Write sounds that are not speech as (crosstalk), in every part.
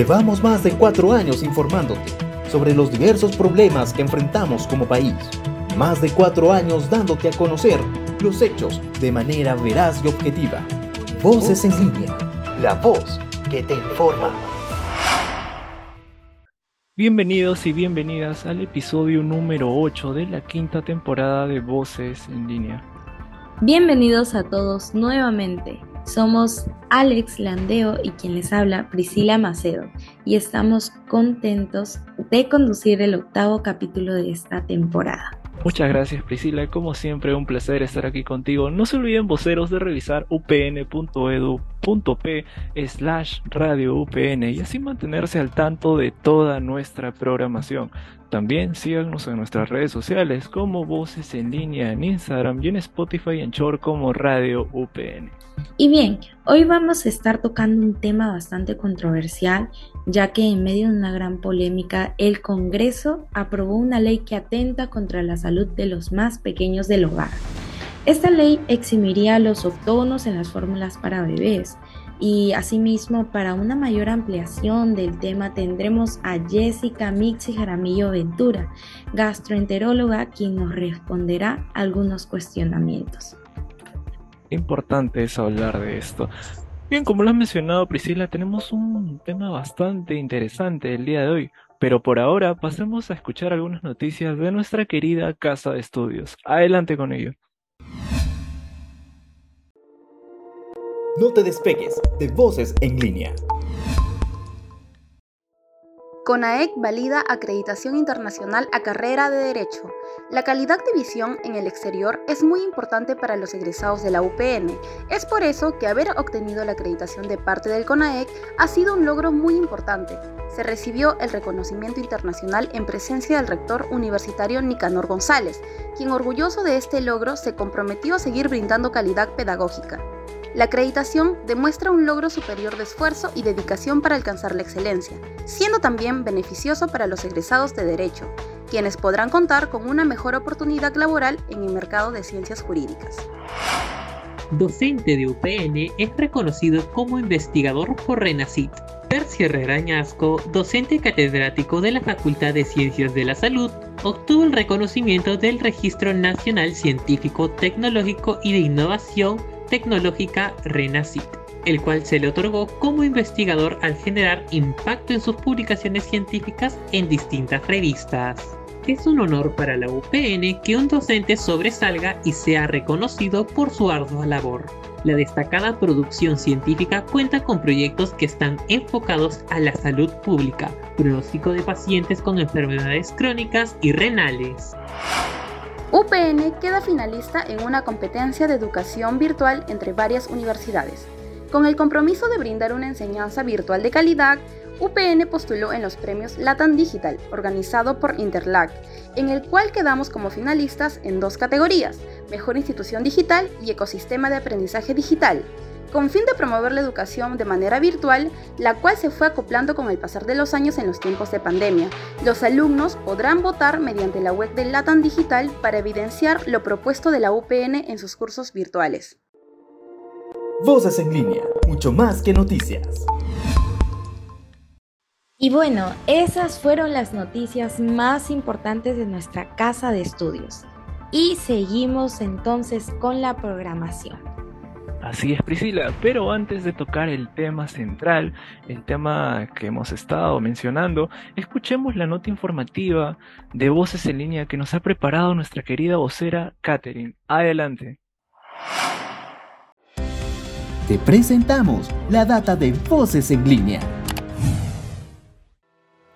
Llevamos más de cuatro años informándote sobre los diversos problemas que enfrentamos como país. Más de cuatro años dándote a conocer los hechos de manera veraz y objetiva. Voces en línea, la voz que te informa. Bienvenidos y bienvenidas al episodio número 8 de la quinta temporada de Voces en línea. Bienvenidos a todos nuevamente. Somos Alex Landeo y quien les habla Priscila Macedo y estamos contentos de conducir el octavo capítulo de esta temporada. Muchas gracias Priscila, como siempre un placer estar aquí contigo. No se olviden voceros de revisar upn.edu.p slash radio upn y así mantenerse al tanto de toda nuestra programación. También síganos en nuestras redes sociales como Voces en línea en Instagram y en Spotify en Chor como Radio UPN. Y bien, hoy vamos a estar tocando un tema bastante controversial, ya que en medio de una gran polémica, el Congreso aprobó una ley que atenta contra la salud de los más pequeños del hogar. Esta ley eximiría los octógonos en las fórmulas para bebés, y asimismo, para una mayor ampliación del tema tendremos a Jessica Mixi Jaramillo Ventura, gastroenteróloga, quien nos responderá algunos cuestionamientos. Importante es hablar de esto. Bien, como lo has mencionado Priscila, tenemos un tema bastante interesante el día de hoy, pero por ahora pasemos a escuchar algunas noticias de nuestra querida casa de estudios. Adelante con ello. No te despegues de Voces en línea. CONAEC valida acreditación internacional a carrera de Derecho. La calidad de visión en el exterior es muy importante para los egresados de la UPN. Es por eso que haber obtenido la acreditación de parte del CONAEC ha sido un logro muy importante. Se recibió el reconocimiento internacional en presencia del rector universitario Nicanor González, quien orgulloso de este logro se comprometió a seguir brindando calidad pedagógica. La acreditación demuestra un logro superior de esfuerzo y dedicación para alcanzar la excelencia, siendo también beneficioso para los egresados de Derecho, quienes podrán contar con una mejor oportunidad laboral en el mercado de ciencias jurídicas. Docente de UPN es reconocido como investigador por RENACIT. Percy Herrera Añasco, docente catedrático de la Facultad de Ciencias de la Salud, obtuvo el reconocimiento del Registro Nacional Científico, Tecnológico y de Innovación tecnológica RENACIT, el cual se le otorgó como investigador al generar impacto en sus publicaciones científicas en distintas revistas. Es un honor para la UPN que un docente sobresalga y sea reconocido por su ardua labor. La destacada producción científica cuenta con proyectos que están enfocados a la salud pública, pronóstico de pacientes con enfermedades crónicas y renales. UPN queda finalista en una competencia de educación virtual entre varias universidades. Con el compromiso de brindar una enseñanza virtual de calidad, UPN postuló en los premios Latam Digital, organizado por Interlac, en el cual quedamos como finalistas en dos categorías, Mejor Institución Digital y Ecosistema de Aprendizaje Digital, con fin de promover la educación de manera virtual, la cual se fue acoplando con el pasar de los años en los tiempos de pandemia. Los alumnos podrán votar mediante la web del LATAM Digital para evidenciar lo propuesto de la UPN en sus cursos virtuales. Voces en línea, mucho más que noticias. Y bueno, esas fueron las noticias más importantes de nuestra casa de estudios. Y seguimos entonces con la programación. Así es, Priscila, pero antes de tocar el tema central, el tema que hemos estado mencionando, escuchemos la nota informativa de Voces en línea que nos ha preparado nuestra querida vocera Katherine. Adelante. Te presentamos la data de Voces en línea.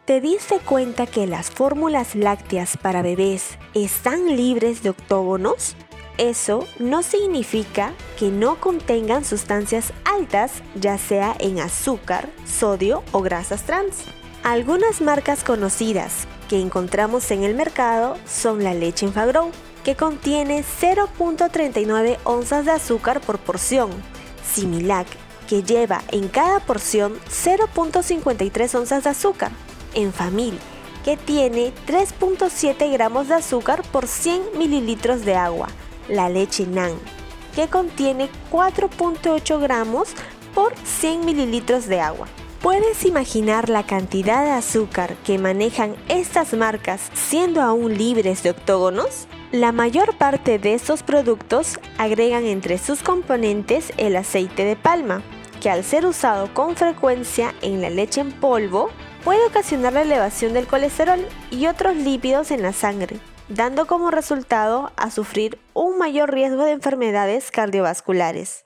¿Te diste cuenta que las fórmulas lácteas para bebés están libres de octógonos? Eso no significa que no contengan sustancias altas, ya sea en azúcar, sodio o grasas trans. Algunas marcas conocidas que encontramos en el mercado son la leche Infagrow, que contiene 0.39 onzas de azúcar por porción, Similac, que lleva en cada porción 0.53 onzas de azúcar, Enfamil, que tiene 3.7 gramos de azúcar por 100 mililitros de agua, la leche NAN, que contiene 4.8 gramos por 100 mililitros de agua. ¿Puedes imaginar la cantidad de azúcar que manejan estas marcas siendo aún libres de octógonos? La mayor parte de estos productos agregan entre sus componentes el aceite de palma, que al ser usado con frecuencia en la leche en polvo, puede ocasionar la elevación del colesterol y otros lípidos en la sangre, dando como resultado a sufrir un mayor riesgo de enfermedades cardiovasculares.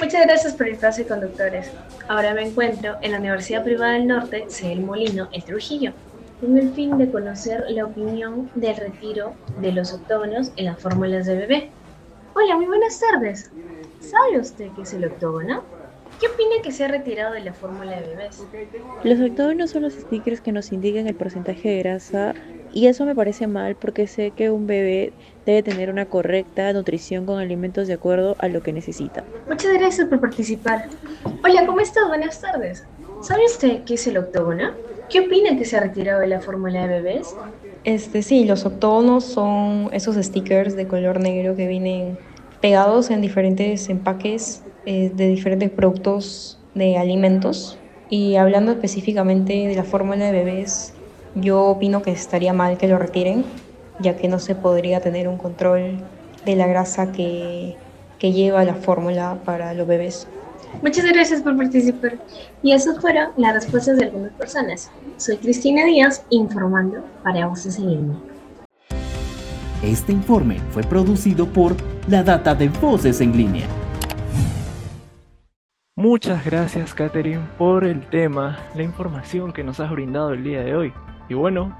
Muchas gracias el espacio, conductores. Ahora me encuentro en la Universidad Privada del Norte, C. Molino, en Trujillo, con el fin de conocer la opinión del retiro de los octógonos en las fórmulas de bebé. Hola, muy buenas tardes. ¿Sabe usted qué es el octógono? ¿Qué opina que se ha retirado de la fórmula de bebés? Los octógonos son los stickers que nos indican el porcentaje de grasa y eso me parece mal porque sé que un bebé debe tener una correcta nutrición con alimentos de acuerdo a lo que necesita. Muchas gracias por participar. Hola, ¿cómo estás? Buenas tardes. ¿Sabe usted qué es el octógono? ¿Qué opina que se ha retirado de la fórmula de bebés? Este sí, los octógonos son esos stickers de color negro que vienen pegados en diferentes empaques eh, de diferentes productos de alimentos. Y hablando específicamente de la fórmula de bebés, yo opino que estaría mal que lo retiren, ya que no se podría tener un control de la grasa que, que lleva la fórmula para los bebés. Muchas gracias por participar. Y eso fueron las respuestas de algunas personas. Soy Cristina Díaz, informando para Voces en Línea. Este informe fue producido por la Data de Voces en Línea. Muchas gracias, Catherine, por el tema, la información que nos has brindado el día de hoy. Y bueno,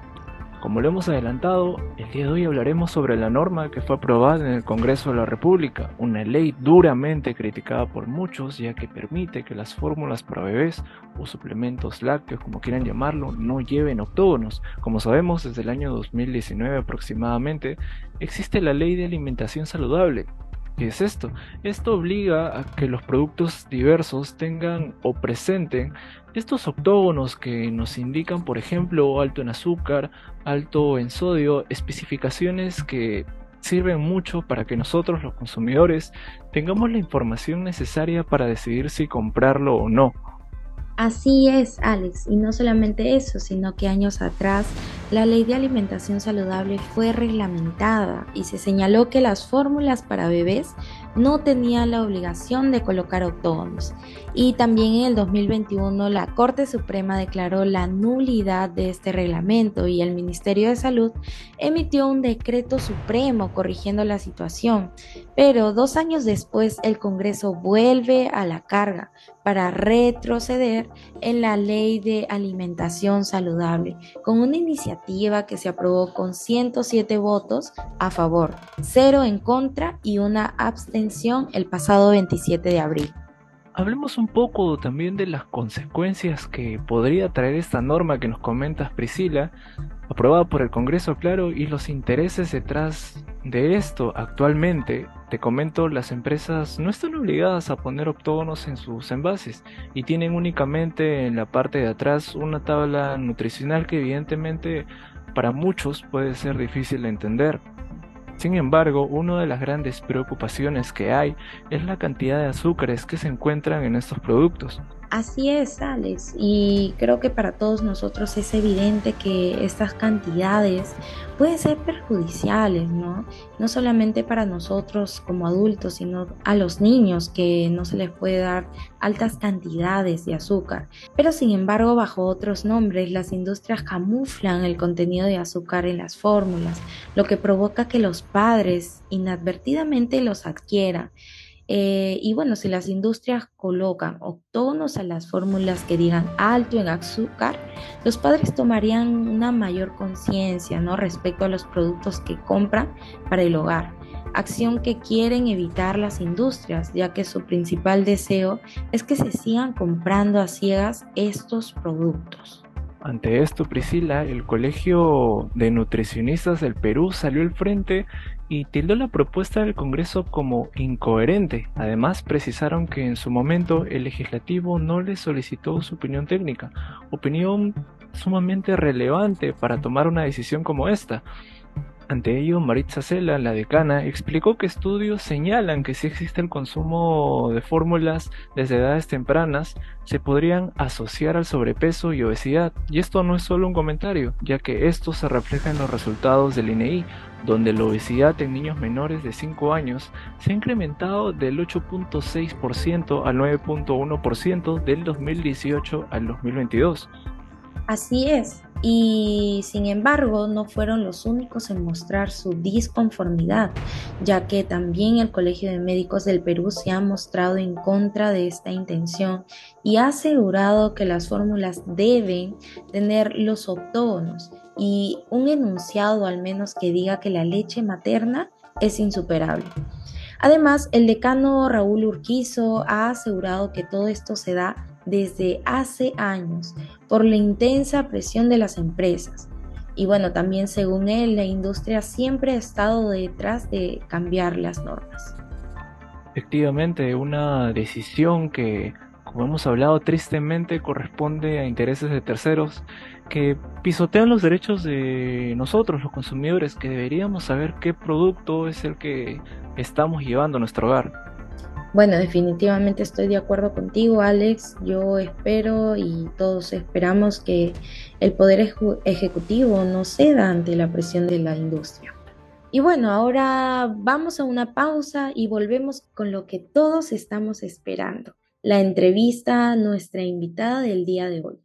como lo hemos adelantado, el día de hoy hablaremos sobre la norma que fue aprobada en el Congreso de la República, una ley duramente criticada por muchos ya que permite que las fórmulas para bebés o suplementos lácteos, como quieran llamarlo, no lleven octógonos. Como sabemos, desde el año 2019 aproximadamente, existe la Ley de Alimentación Saludable, ¿Qué es esto? Esto obliga a que los productos diversos tengan o presenten estos octógonos que nos indican, por ejemplo, alto en azúcar, alto en sodio, especificaciones que sirven mucho para que nosotros los consumidores tengamos la información necesaria para decidir si comprarlo o no. Así es, Alex, y no solamente eso, sino que años atrás la ley de alimentación saludable fue reglamentada y se señaló que las fórmulas para bebés no tenían la obligación de colocar octógonos. Y también en el 2021 la Corte Suprema declaró la nulidad de este reglamento y el Ministerio de Salud emitió un decreto supremo corrigiendo la situación. Pero dos años después el Congreso vuelve a la carga para retroceder en la ley de alimentación saludable con una iniciativa que se aprobó con 107 votos a favor, 0 en contra y una abstención el pasado 27 de abril. Hablemos un poco también de las consecuencias que podría traer esta norma que nos comentas Priscila, aprobada por el Congreso, claro, y los intereses detrás de esto. Actualmente, te comento, las empresas no están obligadas a poner octógonos en sus envases y tienen únicamente en la parte de atrás una tabla nutricional que evidentemente para muchos puede ser difícil de entender. Sin embargo, una de las grandes preocupaciones que hay es la cantidad de azúcares que se encuentran en estos productos. Así es, Alex, y creo que para todos nosotros es evidente que estas cantidades pueden ser perjudiciales, ¿no? No solamente para nosotros como adultos, sino a los niños que no se les puede dar altas cantidades de azúcar. Pero sin embargo, bajo otros nombres, las industrias camuflan el contenido de azúcar en las fórmulas, lo que provoca que los padres inadvertidamente los adquieran eh, y bueno, si las industrias colocan octógonos a las fórmulas que digan alto en azúcar, los padres tomarían una mayor conciencia ¿no? respecto a los productos que compran para el hogar. Acción que quieren evitar las industrias, ya que su principal deseo es que se sigan comprando a ciegas estos productos. Ante esto, Priscila, el Colegio de Nutricionistas del Perú salió al frente y tildó la propuesta del Congreso como incoherente. Además, precisaron que en su momento el legislativo no le solicitó su opinión técnica, opinión sumamente relevante para tomar una decisión como esta. Ante ello, Maritza Cela, la decana, explicó que estudios señalan que si existe el consumo de fórmulas desde edades tempranas, se podrían asociar al sobrepeso y obesidad. Y esto no es solo un comentario, ya que esto se refleja en los resultados del INEI, donde la obesidad en niños menores de 5 años se ha incrementado del 8.6% al 9.1% del 2018 al 2022. Así es, y sin embargo no fueron los únicos en mostrar su disconformidad, ya que también el Colegio de Médicos del Perú se ha mostrado en contra de esta intención y ha asegurado que las fórmulas deben tener los octógonos y un enunciado al menos que diga que la leche materna es insuperable. Además, el decano Raúl Urquizo ha asegurado que todo esto se da desde hace años por la intensa presión de las empresas. Y bueno, también según él, la industria siempre ha estado detrás de cambiar las normas. Efectivamente, una decisión que, como hemos hablado, tristemente corresponde a intereses de terceros que pisotean los derechos de nosotros, los consumidores, que deberíamos saber qué producto es el que estamos llevando a nuestro hogar. Bueno, definitivamente estoy de acuerdo contigo, Alex. Yo espero y todos esperamos que el Poder Ejecutivo no ceda ante la presión de la industria. Y bueno, ahora vamos a una pausa y volvemos con lo que todos estamos esperando, la entrevista a nuestra invitada del día de hoy.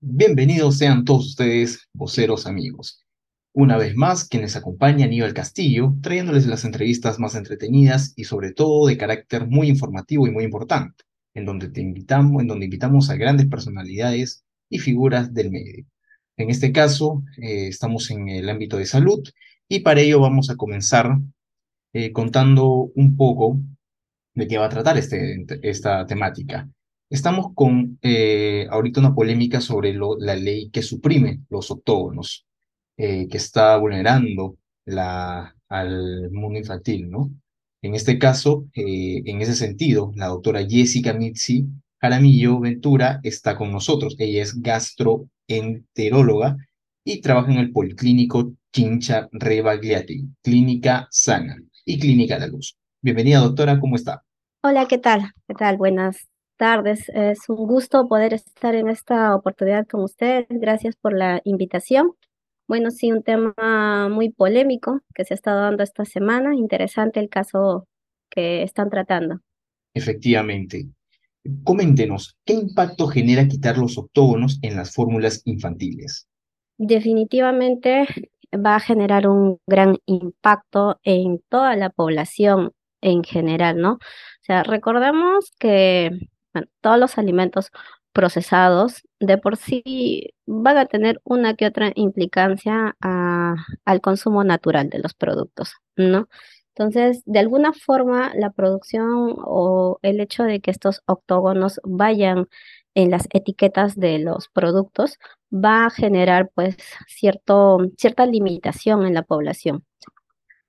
Bienvenidos sean todos ustedes, voceros amigos. Una vez más, quienes acompaña Aníbal Castillo, trayéndoles las entrevistas más entretenidas y sobre todo de carácter muy informativo y muy importante, en donde te invitamos, en donde invitamos a grandes personalidades y figuras del medio. En este caso, eh, estamos en el ámbito de salud y para ello vamos a comenzar eh, contando un poco de qué va a tratar este, esta temática. Estamos con eh, ahorita una polémica sobre la ley que suprime los octógonos, eh, que está vulnerando la, al mundo infantil, ¿no? En este caso, eh, en ese sentido, la doctora Jessica Mitzi Jaramillo Ventura está con nosotros. Ella es gastroenteróloga y trabaja en el Policlínico Chincha Rebagliati, Clínica Sana y Clínica La Luz. Bienvenida, doctora, ¿cómo está? Hola, ¿qué tal? ¿Qué tal? Buenas tardes. Es un gusto poder estar en esta oportunidad con usted. Gracias por la invitación. Bueno, sí, un tema muy polémico que se ha estado dando esta semana. Interesante el caso que están tratando. Efectivamente. Coméntenos, ¿qué impacto genera quitar los octógonos en las fórmulas infantiles? Definitivamente va a generar un gran impacto en toda la población en general, ¿no? O sea, recordemos que todos los alimentos procesados de por sí van a tener una que otra implicancia al consumo natural de los productos, ¿no? Entonces, de alguna forma, la producción o el hecho de que estos octógonos vayan en las etiquetas de los productos va a generar pues cierto, cierta limitación en la población.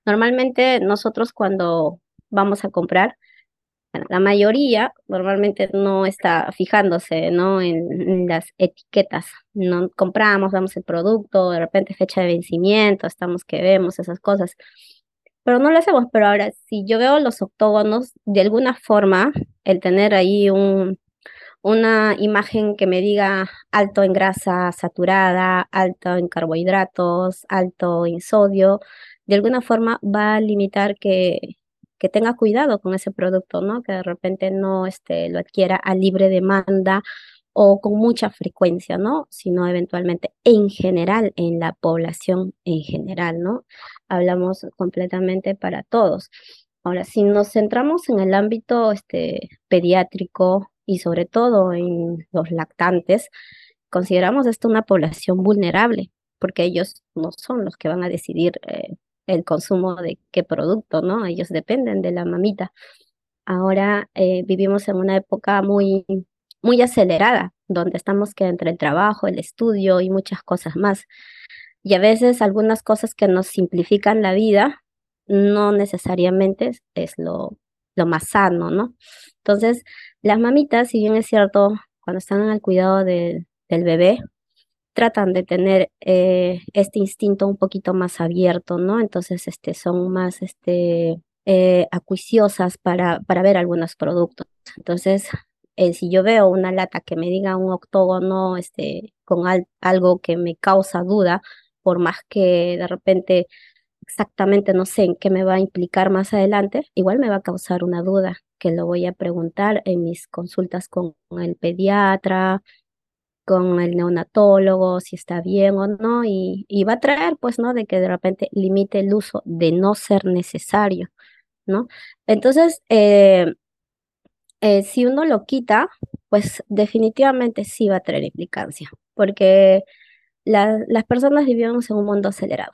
Normalmente nosotros cuando vamos a comprar, la mayoría normalmente no está fijándose ¿no? En, las etiquetas. No compramos, damos el producto, de repente fecha de vencimiento, estamos que vemos esas cosas. Pero no lo hacemos. Pero ahora, si yo veo los octógonos, de alguna forma, el tener ahí un, una imagen que me diga alto en grasa saturada, alto en carbohidratos, alto en sodio, de alguna forma va a limitar que que tenga cuidado con ese producto, ¿no? Que de repente no este, lo adquiera a libre demanda o con mucha frecuencia, ¿no? Sino eventualmente en general, en la población en general, ¿no? Hablamos completamente para todos. Ahora, si nos centramos en el ámbito este, pediátrico y sobre todo en los lactantes, consideramos esto una población vulnerable, porque ellos no son los que van a decidir eh, el consumo de qué producto, ¿no? Ellos dependen de la mamita. Ahora eh, vivimos en una época muy, muy acelerada, donde estamos que entre el trabajo, el estudio y muchas cosas más. Y a veces algunas cosas que nos simplifican la vida no necesariamente es, lo, lo más sano, ¿no? Entonces, las mamitas, si bien es cierto, cuando están el cuidado del bebé, tratan de tener eh, este instinto un poquito más abierto, ¿no? Entonces, este, son más, este, eh, acuiciosas para, para ver algunos productos. Entonces, eh, si yo veo una lata que me diga un octógono, este, con algo que me causa duda, por más que de repente exactamente no sé en qué me va a implicar más adelante, igual me va a causar una duda que lo voy a preguntar en mis consultas con el pediatra, con el neonatólogo, si está bien o no, y, va a traer, pues, ¿no? De que de repente limite el uso de no ser necesario, ¿no? Entonces, eh, eh, si uno lo quita, pues definitivamente sí va a traer implicancia, porque las personas vivimos en un mundo acelerado.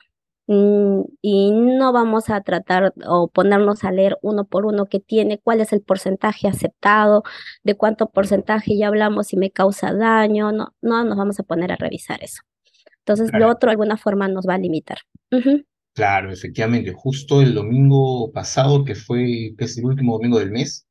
Mm, y no vamos a tratar o ponernos a leer uno por uno qué tiene, cuál es el porcentaje aceptado, de cuánto porcentaje ya hablamos si me causa daño, no, no nos vamos a poner a revisar eso. Entonces, lo otro de alguna forma nos va a limitar. Claro, efectivamente. Justo el domingo pasado, que fue que es el último domingo del mes,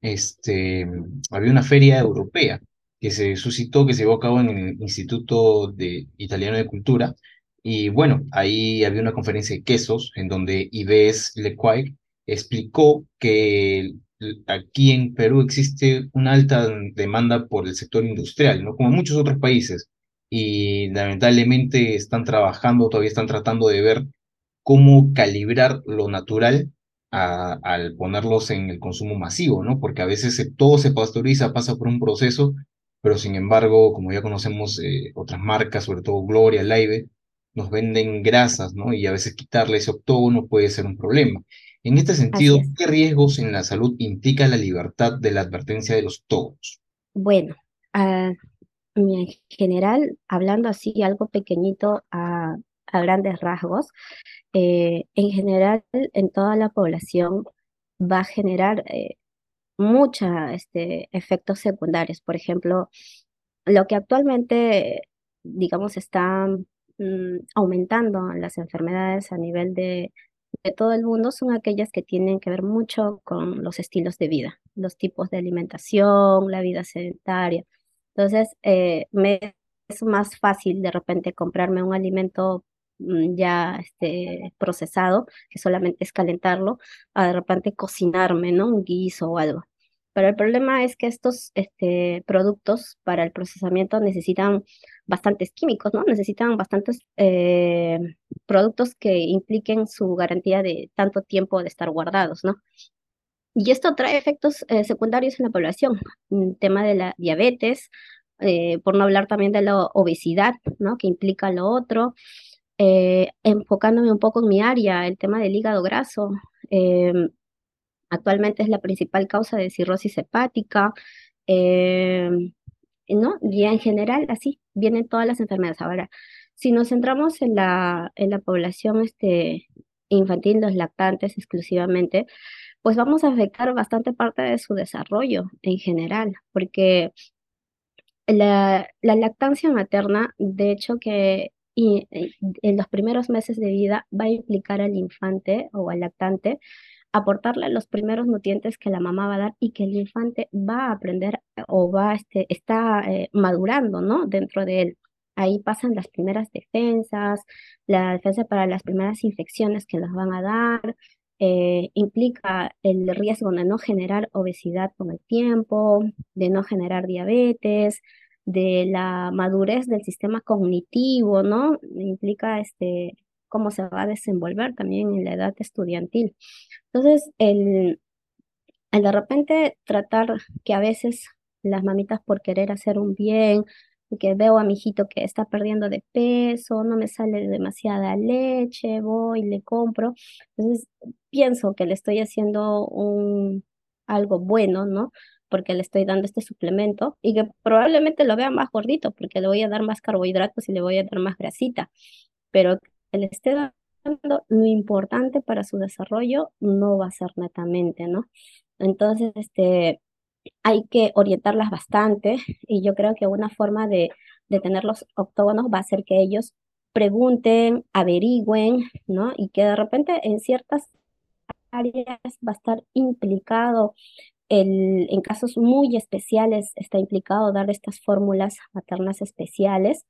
este, había una feria europea que se suscitó, que se llevó a cabo en el Instituto de Italiano de Cultura, y bueno, ahí había una conferencia de quesos en donde Ives Lequay explicó que aquí en Perú existe una alta demanda por el sector industrial, ¿no? Como en muchos otros países. Y lamentablemente están trabajando, todavía están tratando de ver cómo calibrar lo natural al ponerlos en el consumo masivo, ¿no? Porque a veces todo se pasteuriza, pasa por un proceso, pero sin embargo, como ya conocemos eh, otras marcas, sobre todo Gloria, Laive, nos venden grasas, ¿no? Y a veces quitarle ese octógono puede ser un problema. En este sentido, ¿qué riesgos en la salud implica la libertad de la advertencia de los octógonos? Bueno, ah, en general, hablando así algo pequeñito a, grandes rasgos, eh, en general en toda la población va a generar eh, muchos este, efectos secundarios. Por ejemplo, lo que actualmente, digamos, está Mm, aumentando las enfermedades a nivel de, todo el mundo son aquellas que tienen que ver mucho con los estilos de vida, los tipos de alimentación, la vida sedentaria. Entonces, eh, me es más fácil de repente comprarme un alimento mm, ya este, procesado, que solamente es calentarlo, a de repente cocinarme, ¿no? Un guiso o algo. Pero el problema es que estos este, productos para el procesamiento necesitan bastantes químicos, ¿no? Necesitan bastantes eh, productos que impliquen su garantía de tanto tiempo de estar guardados, ¿no? Y esto trae efectos eh, secundarios en la población, el tema de la diabetes, eh, por no hablar también de la obesidad, ¿no? Que implica lo otro. enfocándome un poco en mi área, el tema del hígado graso, em, actualmente es la principal causa de cirrosis hepática, em, ¿no? Y en general, así vienen todas las enfermedades. Ahora, si nos centramos en la, en la población este, infantil, los lactantes exclusivamente, pues vamos a afectar bastante parte de su desarrollo en general, porque la, la lactancia materna, de hecho que en los primeros meses de vida va a implicar al infante o al lactante aportarle los primeros nutrientes que la mamá va a dar y que el infante va a aprender eh, o va este, está eh, madurando, ¿no? Dentro de él. Ahí pasan las primeras defensas, la defensa para las primeras infecciones que las van a dar, eh, implica el riesgo de no generar obesidad con el tiempo, de no generar diabetes, de la madurez del sistema cognitivo, ¿no? Implica este, cómo se va a desenvolver también en la edad estudiantil. Entonces, el, de repente tratar que a veces las mamitas por querer hacer un bien, que veo a mi hijito que está perdiendo de peso, no me sale demasiada leche, voy, le compro. Entonces, pienso que le estoy haciendo un, algo bueno, ¿no? Porque le estoy dando este suplemento y que probablemente lo vea más gordito porque le voy a dar más carbohidratos y le voy a dar más grasita, pero le esté lo importante para su desarrollo no va a ser netamente, ¿no? Entonces, este, hay que orientarlas bastante y yo creo que una forma de, de tener los octógonos va a ser que ellos pregunten, averigüen, ¿no? Y que de repente en ciertas áreas va a estar implicado, el, en casos muy especiales está implicado dar estas fórmulas maternas especiales,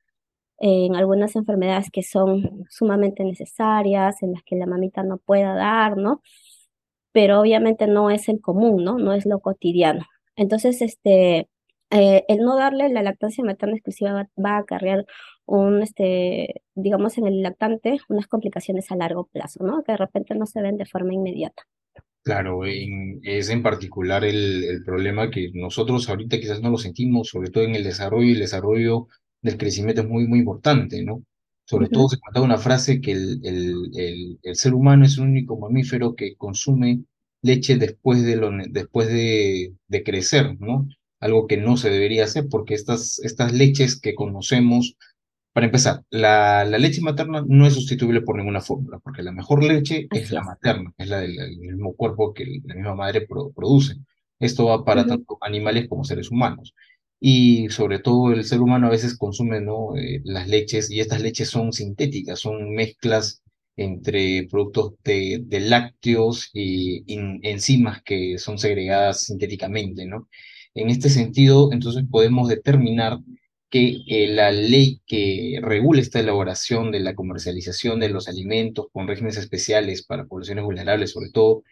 en algunas enfermedades que son sumamente necesarias, en las que la mamita no pueda dar, ¿no? Pero obviamente no es el común, ¿no? No es lo cotidiano. Entonces, este, eh, el no darle la lactancia materna exclusiva va, va, a acarrear un, este, digamos, en el lactante, unas complicaciones a largo plazo, ¿no? Que de repente no se ven de forma inmediata. Claro, en, es en particular el, el, problema que nosotros ahorita quizás no lo sentimos, sobre todo en el desarrollo y el desarrollo del crecimiento es muy, muy importante, ¿no? Sobre uh -huh. todo se contaba una frase que el, el, el, el, ser humano es el único mamífero que consume leche después de, lo, después de, de crecer, ¿no? Algo que no se debería hacer porque estas, estas leches que conocemos para empezar, la, la, leche materna no es sustituible por ninguna fórmula, porque la mejor leche Así es la materna, es la del, del, mismo cuerpo que la misma madre pro, produce. Esto va para uh -huh. tanto animales como seres humanos. Y sobre todo el ser humano a veces consume ¿no? Eh, las leches, y estas leches son sintéticas, son mezclas entre productos de, de lácteos y enzimas que son segregadas sintéticamente. ¿no? En este sentido, entonces podemos determinar que eh, la ley que regula esta elaboración de la comercialización de los alimentos con regímenes especiales para poblaciones vulnerables, sobre todo,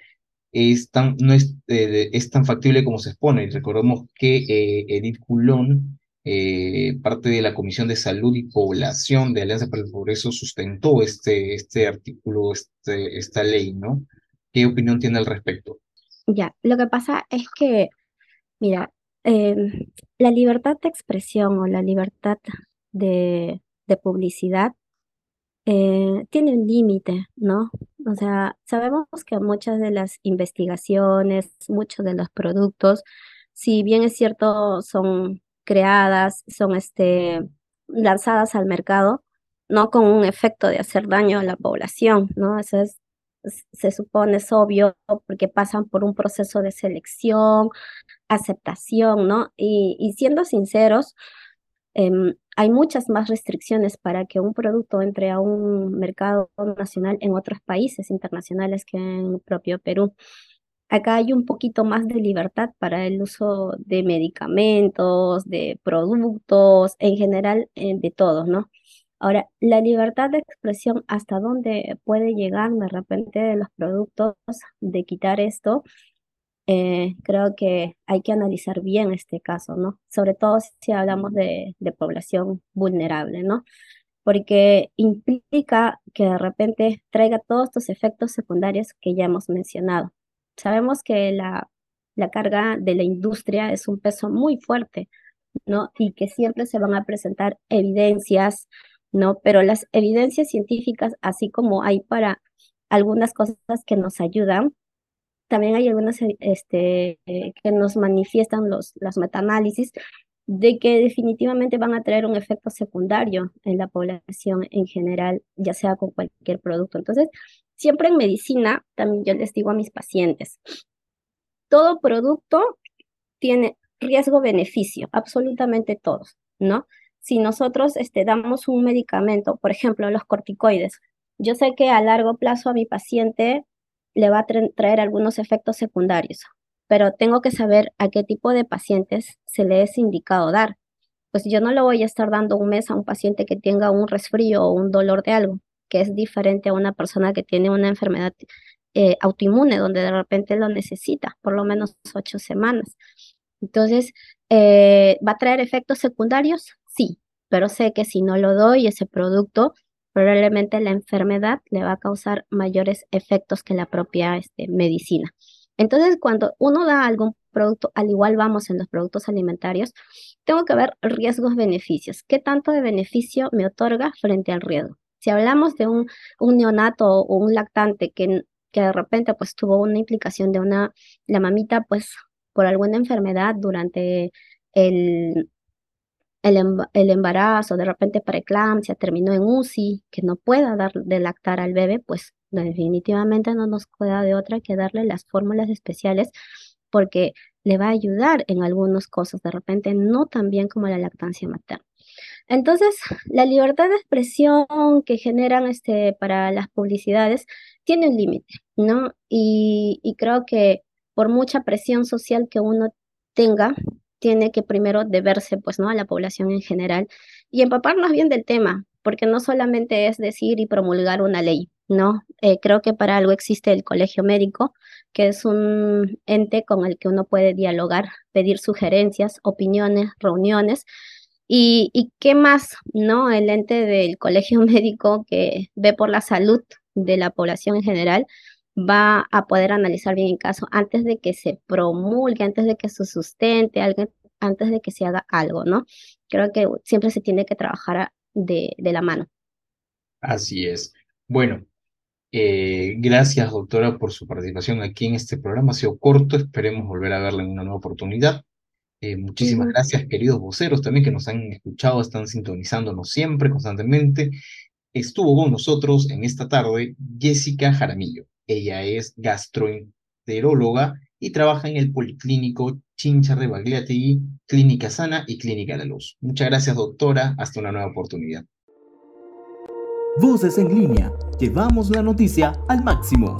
es tan, no es, eh, es tan factible como se expone. Y recordemos que eh, Edith Coulon, eh, parte de la Comisión de Salud y Población de Alianza para el Progreso, sustentó este, este artículo, este, esta ley, ¿no? ¿Qué opinión tiene al respecto? Ya, lo que pasa es que, mira, eh, la libertad de expresión o la libertad de, de publicidad tiene un límite, ¿no? O sea, sabemos que muchas de las investigaciones, muchos de los productos, si bien es cierto, son creadas, son este, lanzadas al mercado, no con un efecto de hacer daño a la población, ¿no? Eso es, se supone, es obvio, porque pasan por un proceso de selección, aceptación, ¿no? Y, y siendo sinceros, eh, hay muchas más restricciones para que un producto entre a un mercado nacional en otros países internacionales que en el propio Perú. Acá hay un poquito más de libertad para el uso de medicamentos, de productos, en general eh, de todos, ¿no? Ahora, la libertad de expresión, ¿hasta dónde puede llegar de repente de los productos de quitar esto? Eh, creo que hay que analizar bien este caso, ¿no? Sobre todo si hablamos de, de, población vulnerable, ¿no? Porque implica que de repente traiga todos estos efectos secundarios que ya hemos mencionado. Sabemos que la, la carga de la industria es un peso muy fuerte, ¿no? Y que siempre se van a presentar evidencias, ¿no? Pero las evidencias científicas, así como hay para algunas cosas que nos ayudan, también hay algunas este, eh, que nos manifiestan los, los metaanálisis de que definitivamente van a traer un efecto secundario en la población en general, ya sea con cualquier producto. Entonces, siempre en medicina, también yo les digo a mis pacientes, todo producto tiene riesgo-beneficio, absolutamente todos, ¿no? Si nosotros este, damos un medicamento, por ejemplo, los corticoides, yo sé que a largo plazo a mi paciente le va a tra traer algunos efectos secundarios, pero tengo que saber a qué tipo de pacientes se le es indicado dar. Pues yo no le voy a estar dando un mes a un paciente que tenga un resfrío o un dolor de algo, que es diferente a una persona que tiene una enfermedad eh, autoinmune, donde de repente lo necesita, por lo menos ocho semanas. Entonces, eh, ¿va a traer efectos secundarios? Sí, pero sé que si no lo doy ese producto, probablemente la enfermedad le va a causar mayores efectos que la propia este, medicina. Entonces, cuando uno da algún producto, al igual vamos en los productos alimentarios, tengo que ver riesgos-beneficios. ¿Qué tanto de beneficio me otorga frente al riesgo? Si hablamos de un, un neonato o un lactante que, que de repente pues tuvo una implicación de una, la mamita pues por alguna enfermedad durante el, el, el embarazo, de repente preeclampsia, terminó en UCI, que no pueda dar de lactar al bebé, pues definitivamente no nos queda de otra que darle las fórmulas especiales porque le va a ayudar en algunas cosas, de repente no tan bien como la lactancia materna. Entonces, la libertad de expresión que generan este, para las publicidades tiene un límite, ¿no? Y, y creo que por mucha presión social que uno tenga, tiene que primero deberse pues, ¿no? a la población en general y empaparnos bien del tema, porque no solamente es decir y promulgar una ley, ¿no? Eh, creo que para algo existe el colegio médico, que es un ente con el que uno puede dialogar, pedir sugerencias, opiniones, reuniones. Y, y qué más, ¿no? El ente del colegio (laughs) médico que ve por la salud de la población en general va a poder analizar bien el caso antes de que se promulgue, antes de que se sustente, antes de que se haga algo, ¿no? Creo que siempre se tiene que trabajar de, de la mano. Así es. Bueno, eh, gracias, doctora, por su participación aquí en este programa. Ha sido corto, esperemos volver a verla en una nueva oportunidad. Eh, muchísimas gracias, queridos voceros, también que nos han escuchado, están sintonizándonos siempre, constantemente. Estuvo con nosotros en esta tarde Jessica Jaramillo. Ella es gastroenteróloga y trabaja en el Policlínico Chincha Bagliategui, Clínica Sana y Clínica La Luz. Muchas gracias, doctora. Hasta una nueva oportunidad. Voces en línea. Llevamos la noticia al máximo.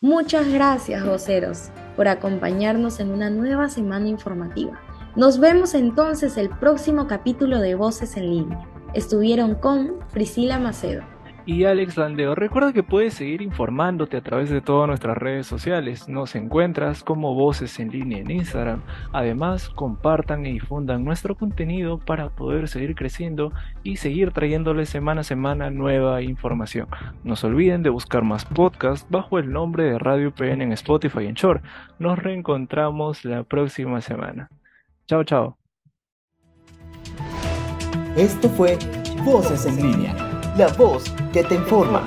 Muchas gracias, voceros, por acompañarnos en una nueva semana informativa. Nos vemos entonces el próximo capítulo de Voces en línea. Estuvieron con Priscila Macedo y Alex Landeo. Recuerda que puedes seguir informándote a través de todas nuestras redes sociales. Nos encuentras como Voces en línea en Instagram. Además, compartan y difundan nuestro contenido para poder seguir creciendo y seguir trayéndoles semana a semana nueva información. No se olviden de buscar más podcasts bajo el nombre de Radio PN en Spotify y en Shore. Nos reencontramos la próxima semana. Chao, chao. Esto fue Voces en línea la voz que te informa.